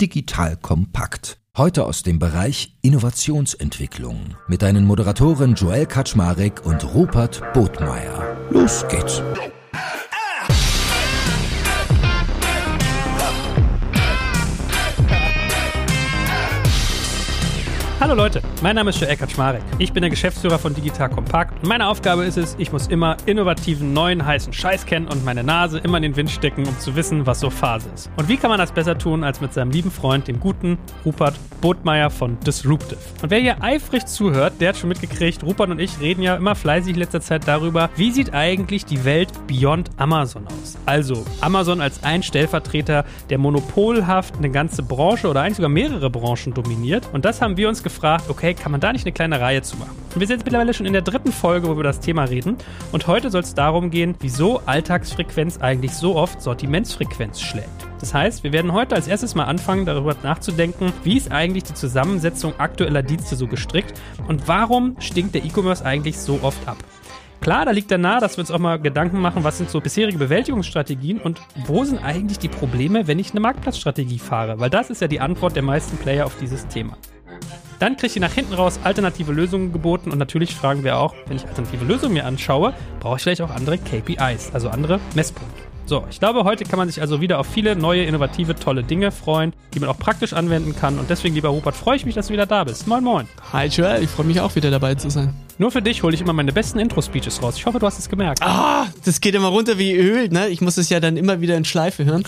Digital Kompakt. Heute aus dem Bereich Innovationsentwicklung mit deinen Moderatoren Joel Kaczmarek und Rupert Botmeier. Los geht's! Hallo Leute, mein Name ist Joel Kaczmarek. Ich bin der Geschäftsführer von Digital Compact und meine Aufgabe ist es, ich muss immer innovativen, neuen, heißen Scheiß kennen und meine Nase immer in den Wind stecken, um zu wissen, was so Phase ist. Und wie kann man das besser tun, als mit seinem lieben Freund, dem guten Rupert Botmeier von Disruptive. Und wer hier eifrig zuhört, der hat schon mitgekriegt, Rupert und ich reden ja immer fleißig in letzter Zeit darüber, wie sieht eigentlich die Welt beyond Amazon aus? Also Amazon als ein Stellvertreter, der monopolhaft eine ganze Branche oder eigentlich sogar mehrere Branchen dominiert. Und das haben wir uns gefragt, okay, kann man da nicht eine kleine Reihe zu machen? Und wir sind jetzt mittlerweile schon in der dritten Folge, wo wir über das Thema reden. Und heute soll es darum gehen, wieso Alltagsfrequenz eigentlich so oft Sortimentsfrequenz schlägt. Das heißt, wir werden heute als erstes mal anfangen, darüber nachzudenken, wie ist eigentlich die Zusammensetzung aktueller Dienste so gestrickt und warum stinkt der E-Commerce eigentlich so oft ab. Klar, da liegt dann nahe, dass wir uns auch mal Gedanken machen, was sind so bisherige Bewältigungsstrategien und wo sind eigentlich die Probleme, wenn ich eine Marktplatzstrategie fahre? Weil das ist ja die Antwort der meisten Player auf dieses Thema. Dann kriegt ihr nach hinten raus alternative Lösungen geboten und natürlich fragen wir auch, wenn ich alternative Lösungen mir anschaue, brauche ich vielleicht auch andere KPIs, also andere Messpunkte. So, ich glaube, heute kann man sich also wieder auf viele neue, innovative, tolle Dinge freuen, die man auch praktisch anwenden kann. Und deswegen, lieber Rupert, freue ich mich, dass du wieder da bist. Moin, moin. Hi, Joel, ich freue mich auch wieder dabei zu sein. Nur für dich hole ich immer meine besten Intro-Speeches raus. Ich hoffe, du hast es gemerkt. Ah, das geht immer runter wie Öl, ne? Ich muss es ja dann immer wieder in Schleife hören.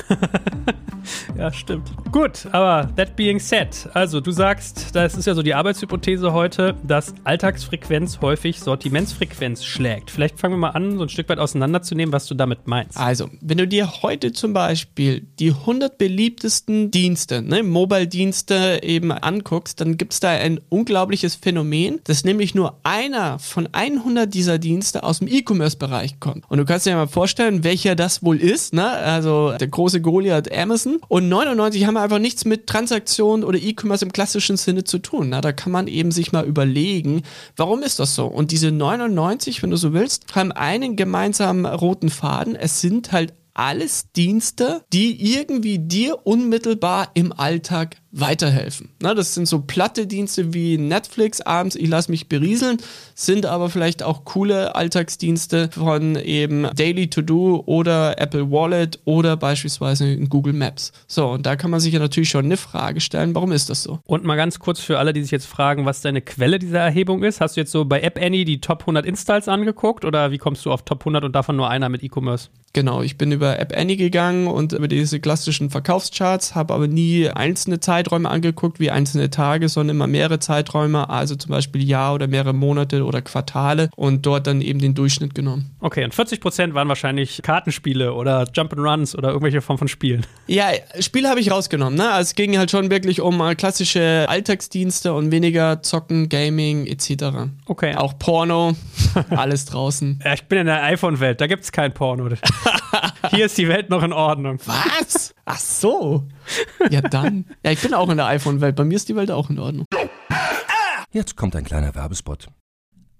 ja, stimmt. Gut, aber that being said, also du sagst, das ist ja so die Arbeitshypothese heute, dass Alltagsfrequenz häufig Sortimentsfrequenz schlägt. Vielleicht fangen wir mal an, so ein Stück weit auseinanderzunehmen, was du damit meinst. Also, wenn du dir heute zum Beispiel die 100 beliebtesten Dienste, ne, Mobile-Dienste eben anguckst, dann gibt es da ein unglaubliches Phänomen, dass nämlich nur einer von 100 dieser Dienste aus dem E-Commerce-Bereich kommt. Und du kannst dir mal vorstellen, welcher das wohl ist, ne? Also der große Goliath Amazon. Und 99 haben einfach nichts mit Transaktionen oder E-Commerce im klassischen Sinne zu tun. Na, da kann man eben sich mal überlegen, warum ist das so? Und diese 99, wenn du so willst, haben einen gemeinsamen roten Faden. Es sind halt alles Dienste, die irgendwie dir unmittelbar im Alltag weiterhelfen. Na, das sind so platte Dienste wie Netflix abends, ich lasse mich berieseln, sind aber vielleicht auch coole Alltagsdienste von eben Daily To Do oder Apple Wallet oder beispielsweise Google Maps. So, und da kann man sich ja natürlich schon eine Frage stellen, warum ist das so? Und mal ganz kurz für alle, die sich jetzt fragen, was deine Quelle dieser Erhebung ist. Hast du jetzt so bei App Annie die Top 100 Installs angeguckt oder wie kommst du auf Top 100 und davon nur einer mit E-Commerce? Genau, ich bin über App Annie gegangen und über diese klassischen Verkaufscharts, habe aber nie einzelne Zeiträume angeguckt, wie einzelne Tage, sondern immer mehrere Zeiträume, also zum Beispiel Jahr oder mehrere Monate oder Quartale und dort dann eben den Durchschnitt genommen. Okay, und 40 Prozent waren wahrscheinlich Kartenspiele oder Jump'n'Runs oder irgendwelche Form von Spielen. Ja, Spiele habe ich rausgenommen, ne? Also es ging halt schon wirklich um äh, klassische Alltagsdienste und weniger Zocken, Gaming etc. Okay. Auch Porno, alles draußen. Ja, ich bin in der iPhone-Welt, da gibt es kein Porno. Hier ist die Welt noch in Ordnung. Was? Ach so. Ja, dann. Ja, ich bin auch in der iPhone-Welt. Bei mir ist die Welt auch in Ordnung. Jetzt kommt ein kleiner Werbespot.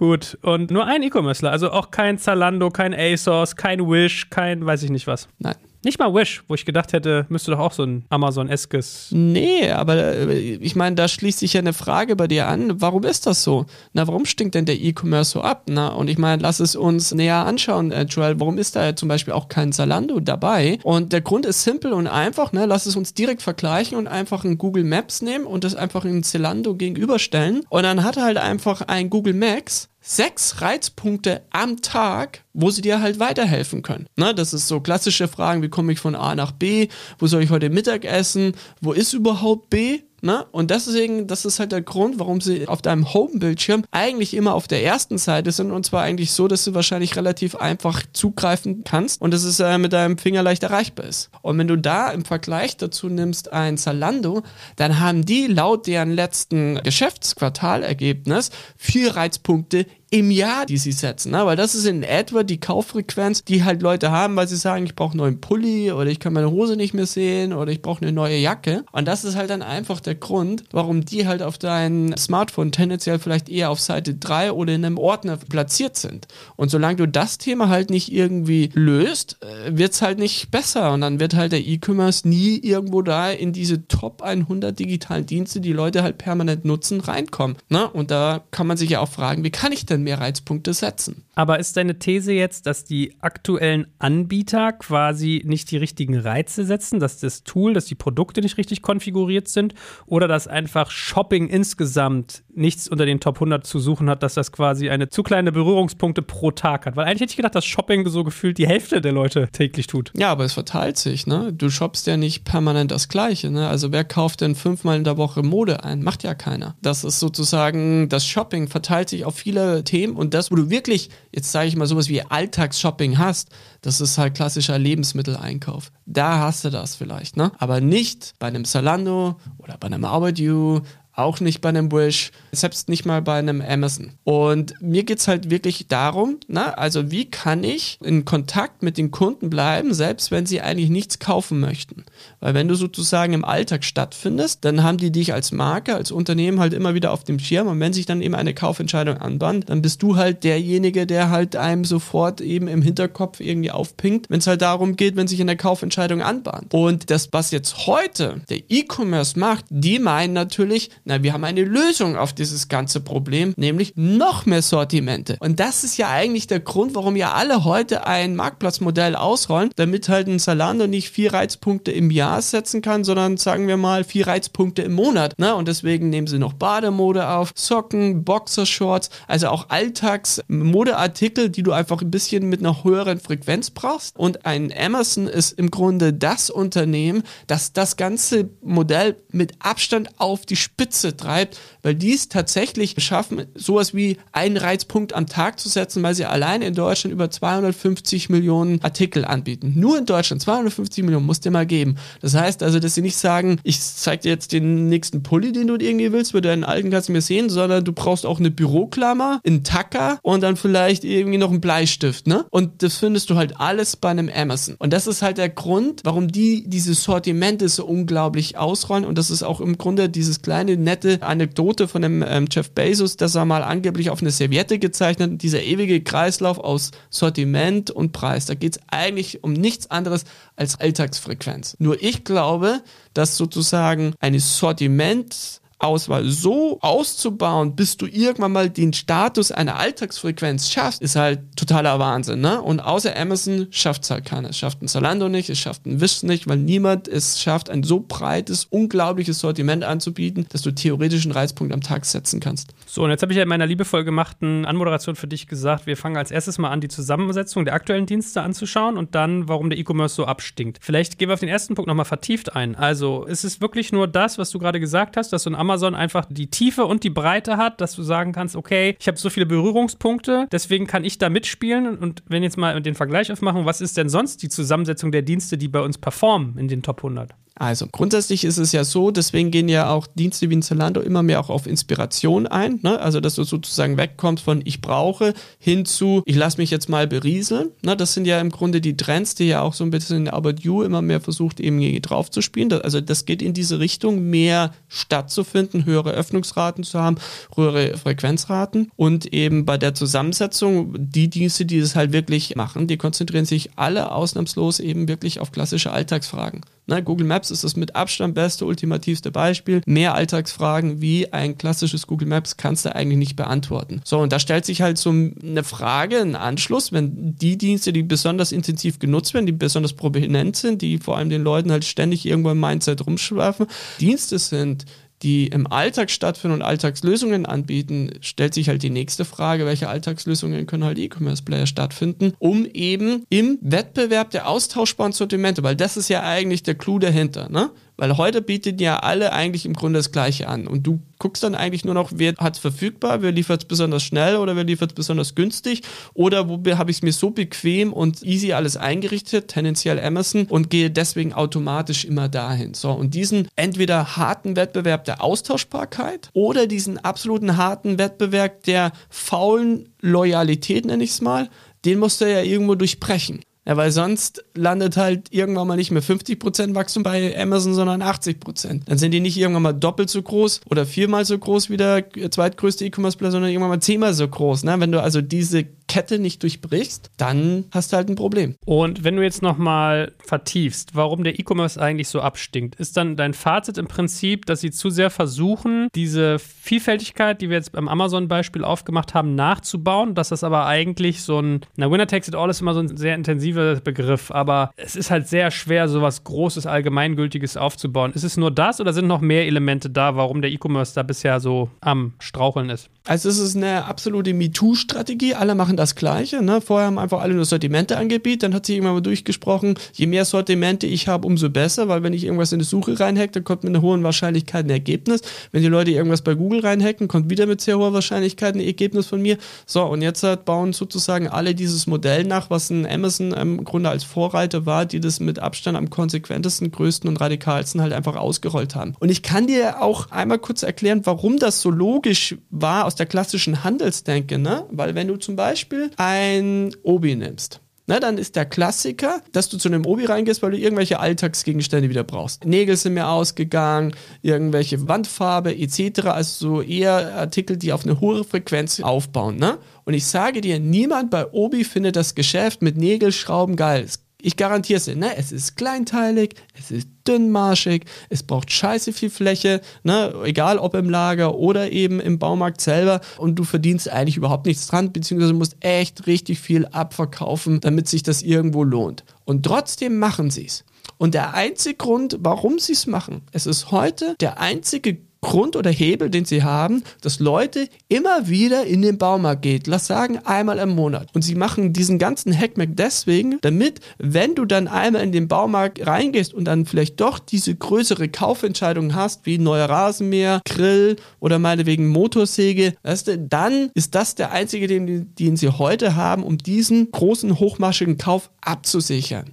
Gut, und nur ein E-Commercer, also auch kein Zalando, kein ASOS, kein Wish, kein weiß ich nicht was. Nein. Nicht mal Wish, wo ich gedacht hätte, müsste doch auch so ein Amazon-eskes. Nee, aber äh, ich meine, da schließt sich ja eine Frage bei dir an. Warum ist das so? Na, warum stinkt denn der E-Commerce so ab? Na, und ich meine, lass es uns näher anschauen, äh, Joel. Warum ist da zum Beispiel auch kein Zalando dabei? Und der Grund ist simpel und einfach, ne? Lass es uns direkt vergleichen und einfach ein Google Maps nehmen und das einfach in Zalando gegenüberstellen. Und dann hat halt einfach ein Google Maps sechs Reizpunkte am Tag, wo sie dir halt weiterhelfen können. Ne, das ist so klassische Fragen, wie komme ich von A nach B, wo soll ich heute Mittag essen, wo ist überhaupt B? Ne? Und deswegen, das ist halt der Grund, warum sie auf deinem Home-Bildschirm eigentlich immer auf der ersten Seite sind und zwar eigentlich so, dass du wahrscheinlich relativ einfach zugreifen kannst und dass es äh, mit deinem Finger leicht erreichbar ist. Und wenn du da im Vergleich dazu nimmst ein Zalando, dann haben die laut deren letzten Geschäftsquartalergebnis vier Reizpunkte im Jahr, die sie setzen. Ne? Weil das ist in etwa die Kauffrequenz, die halt Leute haben, weil sie sagen, ich brauche einen neuen Pulli oder ich kann meine Hose nicht mehr sehen oder ich brauche eine neue Jacke. Und das ist halt dann einfach der Grund, warum die halt auf dein Smartphone tendenziell vielleicht eher auf Seite 3 oder in einem Ordner platziert sind. Und solange du das Thema halt nicht irgendwie löst, äh, wird es halt nicht besser. Und dann wird halt der E-Commerce nie irgendwo da in diese Top 100 digitalen Dienste, die Leute halt permanent nutzen, reinkommen. Ne? Und da kann man sich ja auch fragen, wie kann ich denn mehr Reizpunkte setzen. Aber ist deine These jetzt, dass die aktuellen Anbieter quasi nicht die richtigen Reize setzen, dass das Tool, dass die Produkte nicht richtig konfiguriert sind oder dass einfach Shopping insgesamt nichts unter den Top 100 zu suchen hat, dass das quasi eine zu kleine Berührungspunkte pro Tag hat? Weil eigentlich hätte ich gedacht, dass Shopping so gefühlt die Hälfte der Leute täglich tut. Ja, aber es verteilt sich, ne? Du shoppst ja nicht permanent das Gleiche, ne? Also wer kauft denn fünfmal in der Woche Mode ein? Macht ja keiner. Das ist sozusagen, das Shopping verteilt sich auf viele Themen und das, wo du wirklich, jetzt sage ich mal sowas wie Alltagsshopping hast, das ist halt klassischer Lebensmitteleinkauf. Da hast du das vielleicht, ne? Aber nicht bei einem Zalando oder bei einem About You auch nicht bei einem Wish, selbst nicht mal bei einem Amazon. Und mir geht es halt wirklich darum, na, also wie kann ich in Kontakt mit den Kunden bleiben, selbst wenn sie eigentlich nichts kaufen möchten. Weil wenn du sozusagen im Alltag stattfindest, dann haben die dich als Marke, als Unternehmen halt immer wieder auf dem Schirm und wenn sich dann eben eine Kaufentscheidung anbahnt, dann bist du halt derjenige, der halt einem sofort eben im Hinterkopf irgendwie aufpinkt, wenn es halt darum geht, wenn sich eine Kaufentscheidung anbahnt. Und das, was jetzt heute der E-Commerce macht, die meinen natürlich, na, wir haben eine Lösung auf dieses ganze Problem, nämlich noch mehr Sortimente. Und das ist ja eigentlich der Grund, warum ja alle heute ein Marktplatzmodell ausrollen, damit halt ein Zalando nicht vier Reizpunkte im Jahr setzen kann, sondern sagen wir mal vier Reizpunkte im Monat. Ne? Und deswegen nehmen sie noch Bademode auf, Socken, Boxershorts, also auch Alltagsmodeartikel, die du einfach ein bisschen mit einer höheren Frequenz brauchst. Und ein Amazon ist im Grunde das Unternehmen, das das ganze Modell mit Abstand auf die Spitze treibt, weil die es tatsächlich schaffen, sowas wie einen Reizpunkt am Tag zu setzen, weil sie allein in Deutschland über 250 Millionen Artikel anbieten. Nur in Deutschland 250 Millionen musst du mal geben. Das heißt also, dass sie nicht sagen, ich zeig dir jetzt den nächsten Pulli, den du irgendwie willst, weil deinen alten kannst du mir sehen, sondern du brauchst auch eine Büroklammer, einen Tacker und dann vielleicht irgendwie noch einen Bleistift, ne? Und das findest du halt alles bei einem Amazon. Und das ist halt der Grund, warum die diese Sortimente so unglaublich ausrollen und das ist auch im Grunde dieses kleine nette Anekdote von dem ähm, Jeff Bezos, dass er mal angeblich auf eine Serviette gezeichnet hat, dieser ewige Kreislauf aus Sortiment und Preis. Da geht es eigentlich um nichts anderes als Alltagsfrequenz. Nur ich glaube, dass sozusagen eine Sortiment Auswahl so auszubauen, bis du irgendwann mal den Status einer Alltagsfrequenz schaffst, ist halt totaler Wahnsinn, ne? Und außer Amazon schafft es halt keiner. Es schafft ein Zalando nicht, es schafft ein Wish nicht, weil niemand es schafft, ein so breites, unglaubliches Sortiment anzubieten, dass du theoretisch einen Reizpunkt am Tag setzen kannst. So, und jetzt habe ich ja in meiner liebevoll gemachten Anmoderation für dich gesagt, wir fangen als erstes mal an, die Zusammensetzung der aktuellen Dienste anzuschauen und dann, warum der E-Commerce so abstinkt. Vielleicht gehen wir auf den ersten Punkt nochmal vertieft ein. Also, ist es wirklich nur das, was du gerade gesagt hast, dass so ein Amazon einfach die Tiefe und die Breite hat, dass du sagen kannst, okay, ich habe so viele Berührungspunkte, deswegen kann ich da mitspielen. Und wenn jetzt mal den Vergleich aufmachen, was ist denn sonst die Zusammensetzung der Dienste, die bei uns performen in den Top 100? Also grundsätzlich ist es ja so, deswegen gehen ja auch Dienste wie Zalando immer mehr auch auf Inspiration ein. Ne? Also dass du sozusagen wegkommst von ich brauche hin zu ich lasse mich jetzt mal berieseln. Ne? Das sind ja im Grunde die Trends, die ja auch so ein bisschen in About You immer mehr versucht eben drauf zu spielen. Also das geht in diese Richtung, mehr stattzufinden, höhere Öffnungsraten zu haben, höhere Frequenzraten und eben bei der Zusammensetzung die Dienste, die das halt wirklich machen, die konzentrieren sich alle ausnahmslos eben wirklich auf klassische Alltagsfragen. Google Maps ist das mit Abstand beste, ultimativste Beispiel. Mehr Alltagsfragen wie ein klassisches Google Maps kannst du eigentlich nicht beantworten. So, und da stellt sich halt so eine Frage, ein Anschluss, wenn die Dienste, die besonders intensiv genutzt werden, die besonders prominent sind, die vor allem den Leuten halt ständig irgendwo im Mindset rumschwerfen, Dienste sind, die im Alltag stattfinden und Alltagslösungen anbieten, stellt sich halt die nächste Frage, welche Alltagslösungen können halt E-Commerce-Player stattfinden, um eben im Wettbewerb der austauschbaren Sortimente, weil das ist ja eigentlich der Clou dahinter, ne? Weil heute bieten ja alle eigentlich im Grunde das Gleiche an. Und du guckst dann eigentlich nur noch, wer hat es verfügbar, wer liefert es besonders schnell oder wer liefert es besonders günstig oder wo habe ich es mir so bequem und easy alles eingerichtet, tendenziell Amazon und gehe deswegen automatisch immer dahin. So, und diesen entweder harten Wettbewerb der Austauschbarkeit oder diesen absoluten harten Wettbewerb der faulen Loyalität, nenne ich es mal, den musst du ja irgendwo durchbrechen. Ja, weil sonst landet halt irgendwann mal nicht mehr 50% Wachstum bei Amazon, sondern 80%. Dann sind die nicht irgendwann mal doppelt so groß oder viermal so groß wie der zweitgrößte E-Commerce-Player, sondern irgendwann mal zehnmal so groß. Ne? Wenn du also diese Kette nicht durchbrichst, dann hast du halt ein Problem. Und wenn du jetzt nochmal vertiefst, warum der E-Commerce eigentlich so abstinkt, ist dann dein Fazit im Prinzip, dass sie zu sehr versuchen, diese Vielfältigkeit, die wir jetzt beim Amazon-Beispiel aufgemacht haben, nachzubauen, dass das aber eigentlich so ein, na, Winner takes it all ist immer so ein sehr intensiver Begriff, aber es ist halt sehr schwer, so was Großes, Allgemeingültiges aufzubauen. Ist es nur das oder sind noch mehr Elemente da, warum der E-Commerce da bisher so am Straucheln ist? Also es ist eine absolute MeToo-Strategie. Alle machen das Gleiche. Ne? Vorher haben einfach alle nur Sortimente angebietet. Dann hat sich irgendwann mal durchgesprochen, je mehr Sortimente ich habe, umso besser, weil wenn ich irgendwas in die Suche reinhacke, dann kommt mit einer hohen Wahrscheinlichkeit ein Ergebnis. Wenn die Leute irgendwas bei Google reinhacken, kommt wieder mit sehr hoher Wahrscheinlichkeit ein Ergebnis von mir. So, und jetzt halt bauen sozusagen alle dieses Modell nach, was ein Amazon im Grunde als Vorreiter war, die das mit Abstand am konsequentesten, größten und radikalsten halt einfach ausgerollt haben. Und ich kann dir auch einmal kurz erklären, warum das so logisch war aus der klassischen Handelsdenke, ne? Weil wenn du zum Beispiel ein Obi nimmst, na, dann ist der Klassiker, dass du zu einem Obi reingehst, weil du irgendwelche Alltagsgegenstände wieder brauchst. Nägel sind mir ausgegangen, irgendwelche Wandfarbe etc. Also so eher Artikel, die auf eine hohe Frequenz aufbauen. Ne? Und ich sage dir, niemand bei Obi findet das Geschäft mit Nägelschrauben geil. Es ich garantiere es dir, ne? Es ist kleinteilig, es ist dünnmarschig, es braucht scheiße viel Fläche, ne? Egal ob im Lager oder eben im Baumarkt selber und du verdienst eigentlich überhaupt nichts dran, beziehungsweise musst echt richtig viel abverkaufen, damit sich das irgendwo lohnt. Und trotzdem machen sie es. Und der einzige Grund, warum sie es machen, es ist heute der einzige Grund oder Hebel, den sie haben, dass Leute immer wieder in den Baumarkt gehen. Lass sagen, einmal im Monat. Und sie machen diesen ganzen Hackmack deswegen, damit, wenn du dann einmal in den Baumarkt reingehst und dann vielleicht doch diese größere Kaufentscheidung hast, wie neuer Rasenmäher, Grill oder meinetwegen Motorsäge, weißt du, dann ist das der einzige, den, den sie heute haben, um diesen großen, hochmaschigen Kauf abzusichern.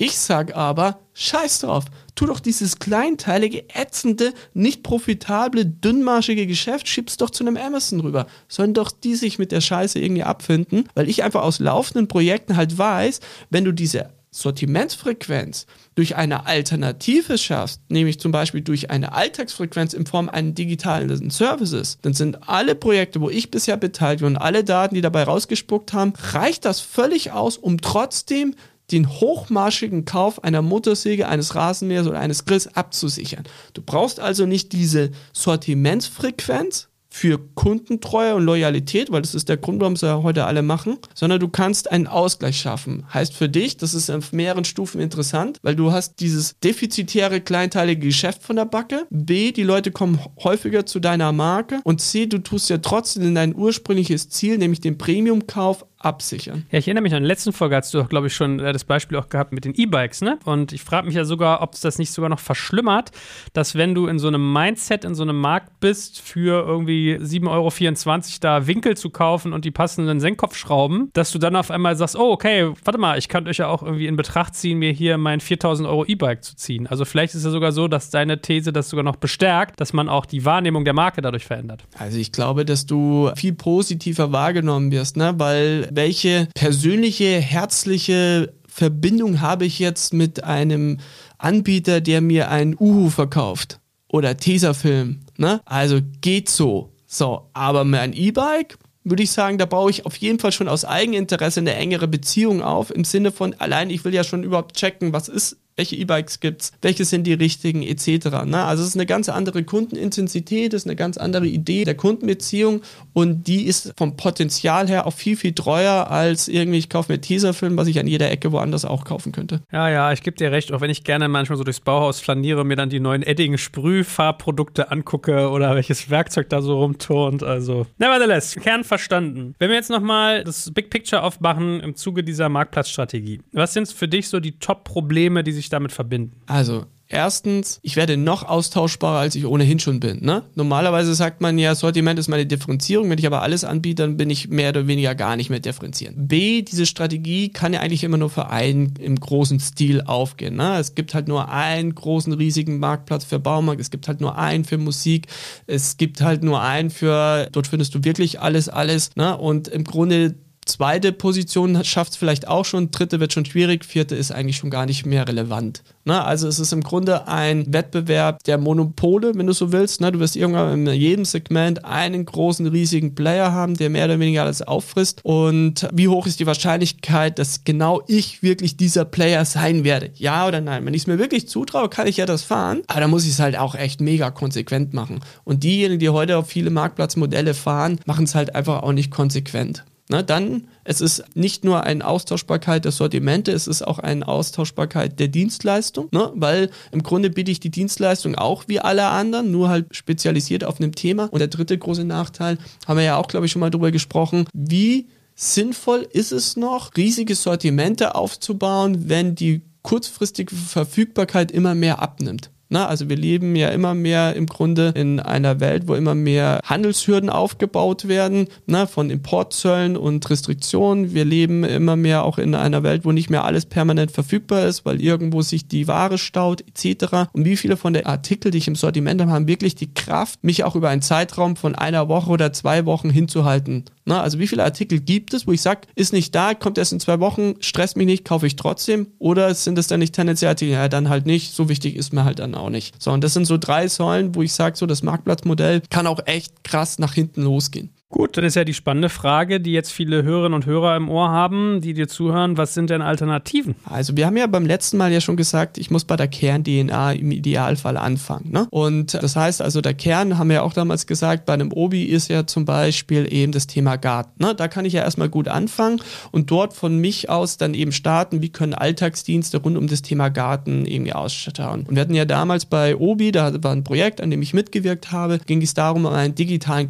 Ich sag aber, scheiß drauf, tu doch dieses kleinteilige, ätzende, nicht profitable, dünnmarschige Geschäft, schieb's doch zu einem Amazon rüber. Sollen doch die sich mit der Scheiße irgendwie abfinden, weil ich einfach aus laufenden Projekten halt weiß, wenn du diese Sortimentsfrequenz durch eine Alternative schaffst, nämlich zum Beispiel durch eine Alltagsfrequenz in Form eines digitalen Services, dann sind alle Projekte, wo ich bisher beteiligt bin und alle Daten, die dabei rausgespuckt haben, reicht das völlig aus, um trotzdem den hochmarschigen Kauf einer Motorsäge, eines Rasenmähers oder eines Grills abzusichern. Du brauchst also nicht diese Sortimentsfrequenz für Kundentreue und Loyalität, weil das ist der Grund, warum sie heute alle machen, sondern du kannst einen Ausgleich schaffen. Heißt für dich, das ist auf mehreren Stufen interessant, weil du hast dieses defizitäre kleinteilige Geschäft von der Backe. B, die Leute kommen häufiger zu deiner Marke und C, du tust ja trotzdem in dein ursprüngliches Ziel, nämlich den Premium-Kauf absichern. Ja, ich erinnere mich an der letzten Folge, hast du auch, glaube ich, schon äh, das Beispiel auch gehabt mit den E-Bikes, ne? Und ich frage mich ja sogar, ob es das nicht sogar noch verschlimmert, dass wenn du in so einem Mindset, in so einem Markt bist, für irgendwie 7,24 Euro da Winkel zu kaufen und die passenden Senkkopfschrauben, dass du dann auf einmal sagst, oh, okay, warte mal, ich kann euch ja auch irgendwie in Betracht ziehen, mir hier mein 4000 Euro E-Bike zu ziehen. Also vielleicht ist es ja sogar so, dass deine These das sogar noch bestärkt, dass man auch die Wahrnehmung der Marke dadurch verändert. Also ich glaube, dass du viel positiver wahrgenommen wirst, ne? Weil welche persönliche, herzliche Verbindung habe ich jetzt mit einem Anbieter, der mir ein Uhu verkauft oder Tesafilm, ne? Also geht so. So, aber mein E-Bike, würde ich sagen, da baue ich auf jeden Fall schon aus Eigeninteresse eine engere Beziehung auf, im Sinne von, allein ich will ja schon überhaupt checken, was ist welche E-Bikes gibt's, welche sind die richtigen, etc. Ne? Also es ist eine ganz andere Kundenintensität, es ist eine ganz andere Idee der Kundenbeziehung und die ist vom Potenzial her auch viel, viel treuer als irgendwie, ich kaufe mir Teaserfilm, was ich an jeder Ecke woanders auch kaufen könnte. Ja, ja, ich gebe dir recht, auch wenn ich gerne manchmal so durchs Bauhaus flaniere, mir dann die neuen Edding-Sprühfarbprodukte angucke oder welches Werkzeug da so rumturnt. Also, nevertheless, Kern verstanden. Wenn wir jetzt nochmal das Big Picture aufmachen im Zuge dieser Marktplatzstrategie, was sind für dich so die Top-Probleme, die sich sich damit verbinden? Also, erstens, ich werde noch austauschbarer, als ich ohnehin schon bin. Ne? Normalerweise sagt man ja, Sortiment ist meine Differenzierung. Wenn ich aber alles anbiete, dann bin ich mehr oder weniger gar nicht mehr differenzieren. B, diese Strategie kann ja eigentlich immer nur für einen im großen Stil aufgehen. Ne? Es gibt halt nur einen großen, riesigen Marktplatz für Baumarkt. Es gibt halt nur einen für Musik. Es gibt halt nur einen für, dort findest du wirklich alles, alles. Ne? Und im Grunde zweite Position schafft es vielleicht auch schon, dritte wird schon schwierig, vierte ist eigentlich schon gar nicht mehr relevant. Ne? Also es ist im Grunde ein Wettbewerb der Monopole, wenn du so willst. Ne? Du wirst irgendwann in jedem Segment einen großen, riesigen Player haben, der mehr oder weniger alles auffrisst. Und wie hoch ist die Wahrscheinlichkeit, dass genau ich wirklich dieser Player sein werde? Ja oder nein? Wenn ich es mir wirklich zutraue, kann ich ja das fahren, aber dann muss ich es halt auch echt mega konsequent machen. Und diejenigen, die heute auf viele Marktplatzmodelle fahren, machen es halt einfach auch nicht konsequent. Na, dann, es ist nicht nur eine Austauschbarkeit der Sortimente, es ist auch eine Austauschbarkeit der Dienstleistung, ne? weil im Grunde biete ich die Dienstleistung auch wie alle anderen, nur halt spezialisiert auf einem Thema. Und der dritte große Nachteil, haben wir ja auch, glaube ich, schon mal drüber gesprochen, wie sinnvoll ist es noch, riesige Sortimente aufzubauen, wenn die kurzfristige Verfügbarkeit immer mehr abnimmt. Na, also wir leben ja immer mehr im Grunde in einer Welt, wo immer mehr Handelshürden aufgebaut werden, na, von Importzöllen und Restriktionen. Wir leben immer mehr auch in einer Welt, wo nicht mehr alles permanent verfügbar ist, weil irgendwo sich die Ware staut etc. Und wie viele von den Artikeln, die ich im Sortiment habe, haben wirklich die Kraft, mich auch über einen Zeitraum von einer Woche oder zwei Wochen hinzuhalten. Na, also wie viele Artikel gibt es, wo ich sage, ist nicht da, kommt erst in zwei Wochen, stresst mich nicht, kaufe ich trotzdem? Oder sind es dann nicht tendenziell Artikel? Ja, dann halt nicht. So wichtig ist mir halt dann auch nicht. So, und das sind so drei Säulen, wo ich sage, so das Marktplatzmodell kann auch echt krass nach hinten losgehen. Gut, dann ist ja die spannende Frage, die jetzt viele Hörerinnen und Hörer im Ohr haben, die dir zuhören. Was sind denn Alternativen? Also wir haben ja beim letzten Mal ja schon gesagt, ich muss bei der Kern-DNA im Idealfall anfangen. Ne? Und das heißt also, der Kern, haben wir ja auch damals gesagt, bei einem Obi ist ja zum Beispiel eben das Thema Garten. Ne? Da kann ich ja erstmal gut anfangen und dort von mich aus dann eben starten, wie können Alltagsdienste rund um das Thema Garten irgendwie ausschauen. Und wir hatten ja damals bei Obi, da war ein Projekt, an dem ich mitgewirkt habe, ging es darum, um einen digitalen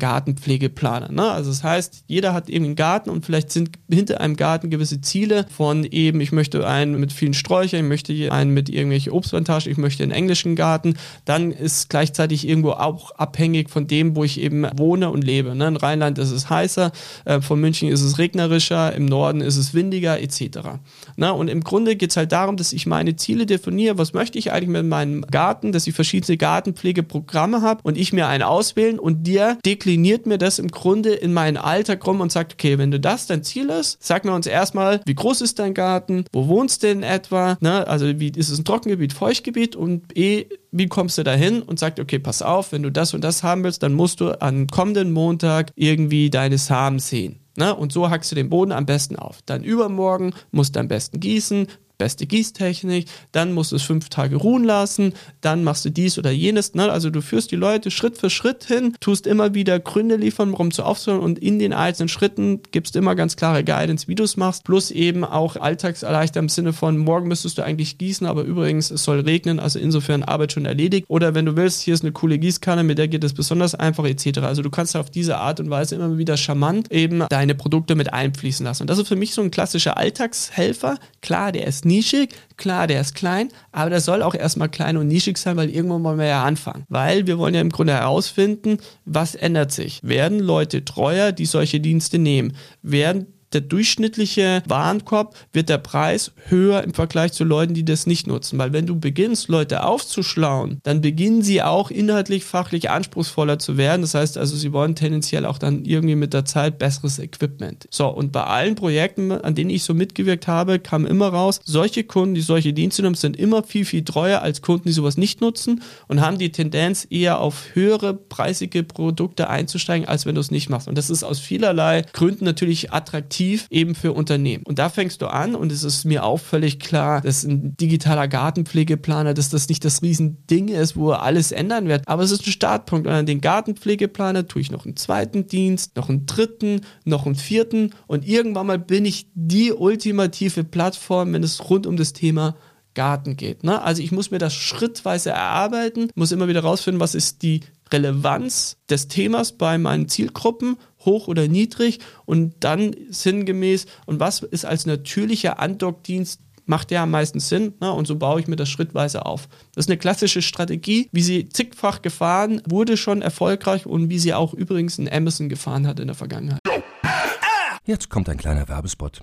Gartenpflegeplaner. Ne? Also das heißt, jeder hat eben einen Garten und vielleicht sind hinter einem Garten gewisse Ziele von eben, ich möchte einen mit vielen Sträuchern, ich möchte einen mit irgendwelchen Obstplantagen, ich möchte einen englischen Garten. Dann ist gleichzeitig irgendwo auch abhängig von dem, wo ich eben wohne und lebe. Ne? In Rheinland ist es heißer, äh, von München ist es regnerischer, im Norden ist es windiger etc. Ne? Und im Grunde geht es halt darum, dass ich meine Ziele definiere, was möchte ich eigentlich mit meinem Garten, dass ich verschiedene Gartenpflegeprogramme habe und ich mir einen auswählen und der dekliniert mir das im Grunde Grunde in meinen Alltag rum und sagt, okay, wenn du das dein Ziel ist, sag mir uns erstmal, wie groß ist dein Garten, wo wohnst du denn etwa, ne? also wie ist es ein Trockengebiet, Feuchtgebiet und eh, wie kommst du dahin und sagt, okay, pass auf, wenn du das und das haben willst, dann musst du am kommenden Montag irgendwie deine Samen sehen. Ne? Und so hackst du den Boden am besten auf. Dann übermorgen musst du am besten gießen, beste Gießtechnik, dann musst du es fünf Tage ruhen lassen, dann machst du dies oder jenes. Ne? Also du führst die Leute Schritt für Schritt hin, tust immer wieder Gründe liefern, warum zu aufzuhören und in den einzelnen Schritten gibst immer ganz klare Guidance, wie du es machst, plus eben auch Alltagserleichter im Sinne von morgen müsstest du eigentlich gießen, aber übrigens es soll regnen, also insofern Arbeit schon erledigt. Oder wenn du willst, hier ist eine coole Gießkanne, mit der geht es besonders einfach etc. Also du kannst auf diese Art und Weise immer wieder charmant eben deine Produkte mit einfließen lassen. Und das ist für mich so ein klassischer Alltagshelfer. Klar, der ist nischig, klar, der ist klein, aber der soll auch erstmal klein und nischig sein, weil irgendwann wollen wir ja anfangen. Weil wir wollen ja im Grunde herausfinden, was ändert sich. Werden Leute treuer, die solche Dienste nehmen? Werden der durchschnittliche Warenkorb wird der Preis höher im Vergleich zu Leuten, die das nicht nutzen. Weil wenn du beginnst, Leute aufzuschlauen, dann beginnen sie auch inhaltlich, fachlich anspruchsvoller zu werden. Das heißt also, sie wollen tendenziell auch dann irgendwie mit der Zeit besseres Equipment. So, und bei allen Projekten, an denen ich so mitgewirkt habe, kam immer raus, solche Kunden, die solche Dienste nutzen, sind immer viel, viel treuer als Kunden, die sowas nicht nutzen und haben die Tendenz, eher auf höhere preisige Produkte einzusteigen, als wenn du es nicht machst. Und das ist aus vielerlei Gründen natürlich attraktiv attraktiv eben für Unternehmen. Und da fängst du an und es ist mir auch völlig klar, dass ein digitaler Gartenpflegeplaner, dass das nicht das Riesending ist, wo alles ändern wird. Aber es ist ein Startpunkt. Und an den Gartenpflegeplaner tue ich noch einen zweiten Dienst, noch einen dritten, noch einen vierten und irgendwann mal bin ich die ultimative Plattform, wenn es rund um das Thema Garten geht. Ne? Also ich muss mir das schrittweise erarbeiten, muss immer wieder rausfinden, was ist die Relevanz des Themas bei meinen Zielgruppen hoch oder niedrig und dann sinngemäß und was ist als natürlicher Andockdienst macht der am meisten Sinn ne? und so baue ich mir das schrittweise auf. Das ist eine klassische Strategie, wie sie zigfach gefahren wurde schon erfolgreich und wie sie auch übrigens in Amazon gefahren hat in der Vergangenheit. Jetzt kommt ein kleiner Werbespot.